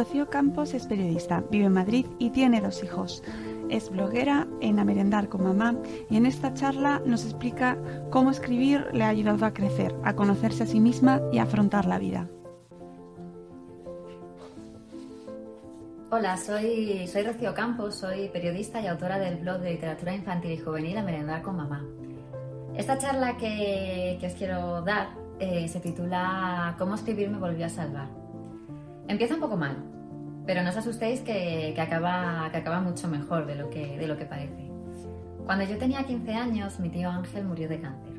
Rocío Campos es periodista, vive en Madrid y tiene dos hijos. Es bloguera en A Merendar con Mamá y en esta charla nos explica cómo escribir le ha ayudado a crecer, a conocerse a sí misma y a afrontar la vida. Hola, soy, soy Campos, soy periodista y autora del blog de literatura infantil y juvenil A Merendar con Mamá. Esta charla que, que os quiero dar eh, se titula Cómo escribir me volvió a salvar. Empieza un poco mal, pero no os asustéis que, que, acaba, mucho mejor de lo, que, de parece. Cuando yo tenía 15 años, mi tío Ángel murió de cáncer.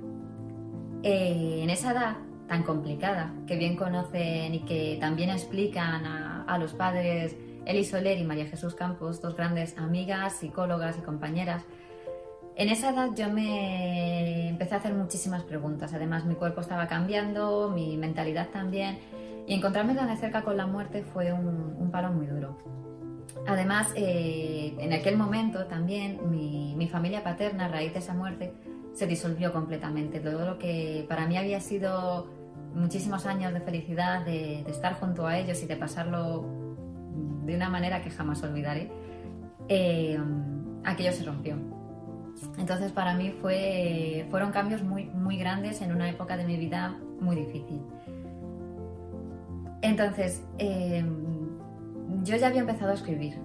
Eh, en esa edad tan complicada, que bien conocen y que también explican a, a los padres Eli Soler y María Jesús Campos, dos grandes amigas, psicólogas y compañeras, en esa edad yo me empecé a hacer muchísimas preguntas. Además, mi cuerpo estaba cambiando, mi mentalidad también. Y encontrarme tan de cerca con la muerte fue un, un palo muy duro. Además, eh, en aquel momento también mi, mi, familia paterna, a raíz de esa muerte, se disolvió completamente. Todo lo que para mí había sido muchísimos años de felicidad, de, de estar junto a ellos y de pasarlo de una manera que jamás olvidaré, eh, aquello se rompió. Entonces para mí fue, fueron cambios muy, muy grandes en una época de mi vida muy difícil. Entonces, eh, yo ya había empezado a escribir.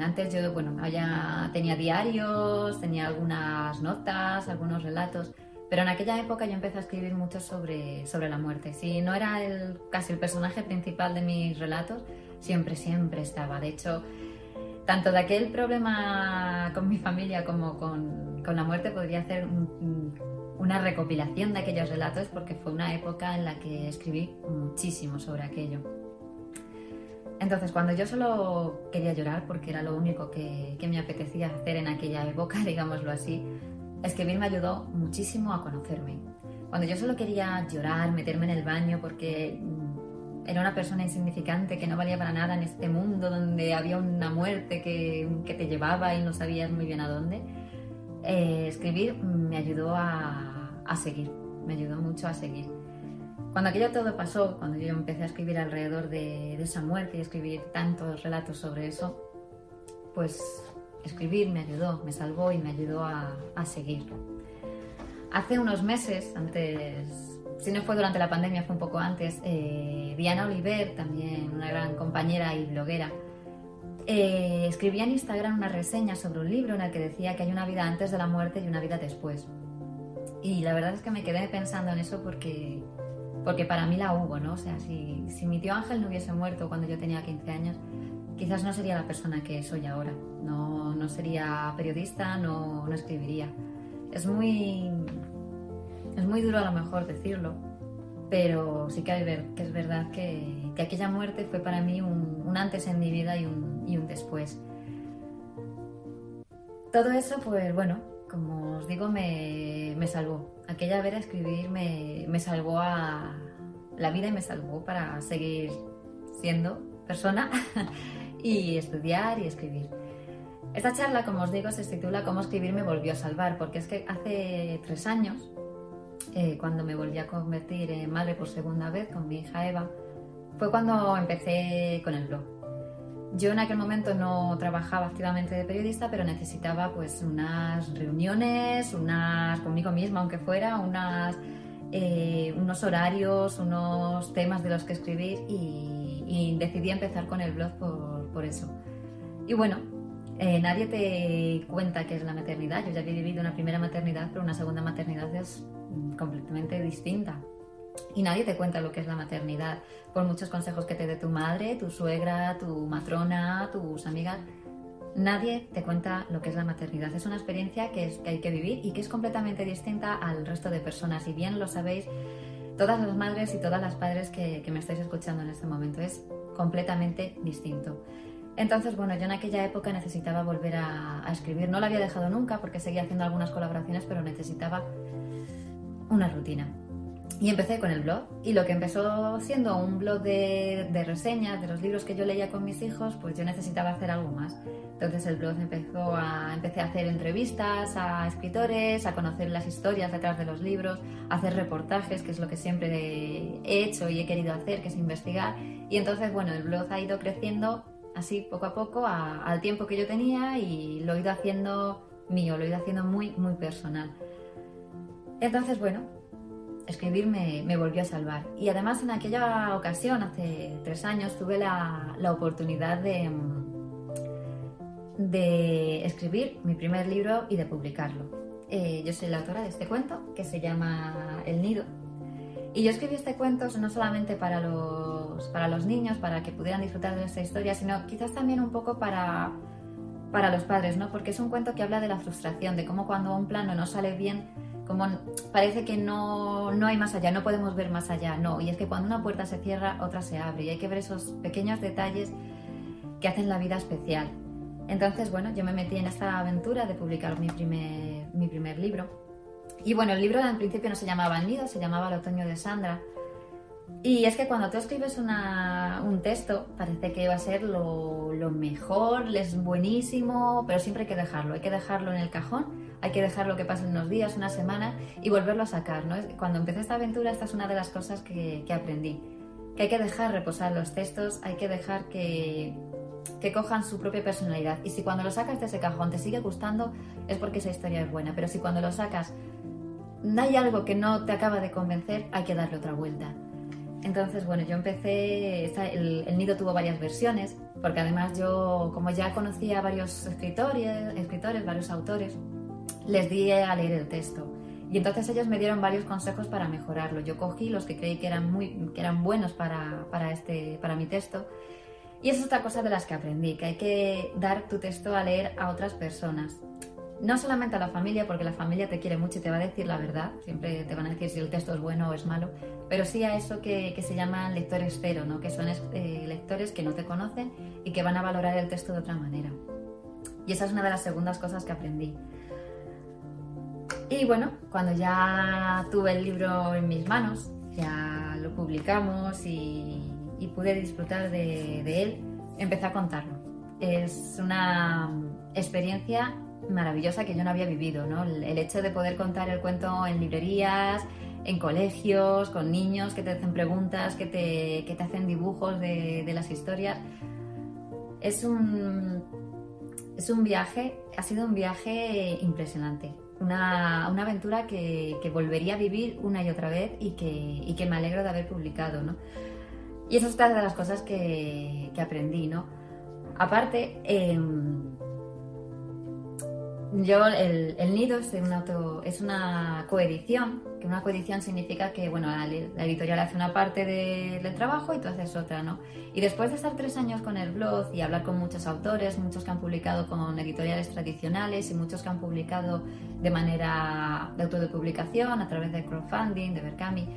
Antes yo, bueno, ya tenía diarios, tenía algunas notas, algunos relatos, pero en aquella época yo empecé a escribir mucho sobre, sobre la muerte. Si no era el, casi el personaje principal de mis relatos, siempre, siempre estaba. De hecho, tanto de aquel problema con mi familia como con, con la muerte podría hacer un, una recopilación de aquellos relatos porque fue una época en la que escribí muchísimo sobre aquello. Entonces, cuando yo solo quería llorar, porque era lo único que, que me apetecía hacer en aquella época, digámoslo así, escribir me ayudó muchísimo a conocerme. Cuando yo solo quería llorar, meterme en el baño, porque era una persona insignificante que no valía para nada en este mundo donde había una muerte que, que te llevaba y no sabías muy bien a dónde, eh, escribir me ayudó a, a, seguir, me ayudó mucho a seguir. Cuando aquello todo pasó, cuando yo empecé a escribir alrededor de, esa muerte y escribir tantos relatos sobre eso, pues escribir me ayudó, me salvó y me ayudó a, a seguir. Hace unos meses, antes, si no fue durante la pandemia, fue un poco antes, eh, Diana Oliver, también una gran compañera y bloguera, eh, escribía en Instagram una reseña sobre un libro en el que decía que hay una vida antes de la muerte y una vida después. Y la verdad es que me quedé pensando en eso porque, porque para mí la hubo, ¿no? O sea, si, si mi tío Ángel no hubiese muerto cuando yo tenía 15 años, quizás no sería la persona que soy ahora. No, no sería periodista, no, no escribiría. Es muy, es muy duro a lo mejor decirlo, pero sí que, ver, que es verdad que, que, aquella muerte fue para mí un, un antes en mi vida y un, y un, después. Todo eso, pues bueno, como os digo, me, me salvó. Aquella ver a escribir me, me salvó a la vida y me salvó para seguir siendo persona y estudiar y escribir. Esta charla, como os digo, se titula Cómo escribir me volvió a salvar, porque es que hace tres años, eh, cuando me volví a convertir en madre por segunda vez con mi hija Eva, fue cuando empecé con el blog. Yo en aquel momento no trabajaba activamente de periodista, pero necesitaba pues unas reuniones, unas conmigo misma, aunque fuera, unas, eh, unos horarios, unos temas de los que escribir y, y decidí empezar con el blog por, por eso. Y bueno, eh, nadie te cuenta qué es la maternidad. Yo ya había vivido una primera maternidad, pero una segunda maternidad es completamente distinta. Y nadie te cuenta lo que es la maternidad, por muchos consejos que te dé tu madre, tu suegra, tu matrona, tus amigas. Nadie te cuenta lo que es la maternidad. Es una experiencia que, es, que hay que vivir y que es completamente distinta al resto de personas. Y bien lo sabéis todas las madres y todas las padres que, me estáis escuchando en este momento. Es completamente distinto. Entonces, bueno, yo en aquella época necesitaba volver a, escribir. No lo había dejado nunca porque seguía haciendo algunas colaboraciones, pero necesitaba una rutina. Y empecé con el blog. Y lo que empezó siendo un blog de, de, reseñas de los libros que yo leía con mis hijos, pues yo necesitaba hacer algo más. Entonces el blog empezó a, empecé a hacer entrevistas a escritores, a conocer las historias detrás de los libros, a hacer reportajes, que es lo que siempre he hecho y he querido hacer, que es investigar. Y entonces, bueno, el blog ha ido creciendo así poco a poco al tiempo que yo tenía y lo he ido haciendo mío, lo he ido haciendo muy, muy personal. Entonces, bueno, escribir me, volvió a salvar. Y además en aquella ocasión, hace tres años, tuve la, oportunidad de, de escribir mi primer libro y de publicarlo. Eh, yo soy la autora de este cuento que se llama El Nido. Y yo escribí este cuento no solamente para los, niños, para que pudieran disfrutar de esta historia, sino quizás también un poco para, para los padres, ¿no? Porque es un cuento que habla de la frustración, de cómo cuando un plano no sale bien, como parece que no, no hay más allá, no podemos ver más allá, no. Y es que cuando una puerta se cierra, otra se abre y hay que ver esos pequeños detalles que hacen la vida especial. Entonces, bueno, yo me metí en esta aventura de publicar mi primer, mi primer libro. Y bueno, el libro en principio no se llamaba El Nido, se llamaba El Otoño de Sandra. Y es que cuando tú escribes un texto, parece que va a ser lo, lo, mejor, es buenísimo, pero siempre hay que dejarlo. Hay que dejarlo en el cajón, hay que dejarlo que pasen unos días, una semana y volverlo a sacar. ¿no? Cuando empecé esta aventura, esta es una de las cosas que, que aprendí. Que hay que dejar reposar los textos, hay que dejar que, que cojan su propia personalidad. Y si cuando lo sacas de ese cajón te sigue gustando, es porque esa historia es buena. Pero si cuando lo sacas hay algo que no te acaba de convencer, hay que darle otra vuelta. Entonces, bueno, yo empecé, el, nido tuvo varias versiones, porque además yo, como ya conocía a varios escritores, escritores, varios autores, les di a leer el texto. Y entonces ellos me dieron varios consejos para mejorarlo. Yo cogí los que creí que eran, muy, que eran buenos para, para, este, para mi texto y es otra cosa de las que aprendí, que hay que dar tu texto a leer a otras personas. No solamente a la familia, porque la familia te quiere mucho y te va a decir la verdad, siempre te van a decir si el texto es bueno o es malo, pero sí a eso que, se llaman lectores cero, ¿no? que son eh, lectores que no te conocen y que van a valorar el texto de otra manera. Y esa es una de las segundas cosas que aprendí. Y bueno, cuando ya tuve el libro en mis manos, ya lo publicamos y pude disfrutar de, él, empecé a contarlo. Es una experiencia maravillosa que yo no había vivido, ¿no? El, hecho de poder contar el cuento en librerías, en colegios, con niños que te hacen preguntas, que te, que te hacen dibujos de, de, las historias. Es un, es un viaje, ha sido un viaje impresionante. Una, aventura que, volvería a vivir una y otra vez y que, y que me alegro de haber publicado, ¿no? Y eso es otra de las cosas que, aprendí, ¿no? Aparte, em, yo, el, nido es una, es una coedición, que una coedición significa que, bueno, la, editorial hace una parte del trabajo y tú haces otra, ¿no? Y después de estar tres años con el blog y hablar con muchos autores, muchos que han publicado con editoriales tradicionales y muchos que han publicado de manera de autopublicación, a través de crowdfunding, de Berkami,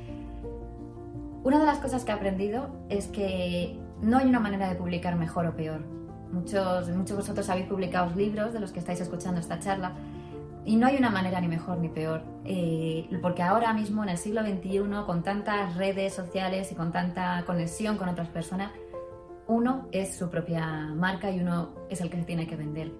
una de las cosas que he aprendido es que no hay una manera de publicar mejor o peor. Muchos, muchos vosotros habéis publicado libros de los que estáis escuchando esta charla y no hay una manera ni mejor ni peor, eh, porque ahora mismo en el siglo XXI, con tantas redes sociales y con tanta conexión con otras personas, uno es su propia marca y uno es el que se tiene que vender.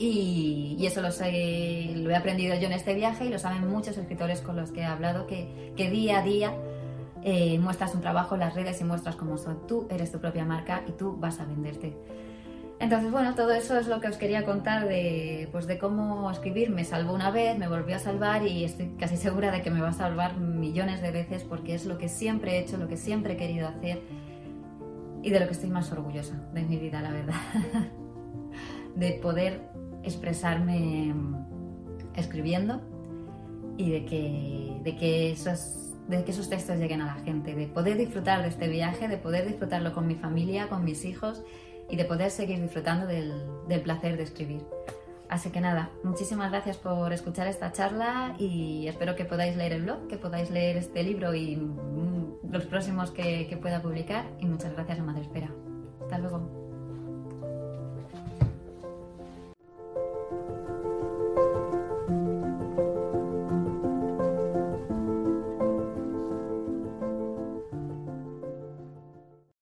Y, eso lo, sé, lo he aprendido yo en este viaje y lo saben muchos escritores con los que he hablado, que, que día a día eh, muestras un trabajo en las redes y muestras cómo son. Tú eres tu propia marca y tú vas a venderte. Entonces, bueno, todo eso es lo que os quería contar de, pues de cómo escribir. Me salvó una vez, me volvió a salvar y estoy casi segura de que me va a salvar millones de veces porque es lo que siempre he hecho, lo que siempre he querido hacer y de lo que estoy más orgullosa de mi vida, la verdad. de poder expresarme escribiendo y de que, de que esos de que esos textos lleguen a la gente, de poder disfrutar de este viaje, de poder disfrutarlo con mi familia, con mis hijos y de poder seguir disfrutando del, del placer de escribir. Así que nada, muchísimas gracias por escuchar esta charla y espero que podáis leer el blog, que podáis leer este libro y mm, los próximos que, que pueda publicar. Y muchas gracias a Madre Espera. Hasta luego.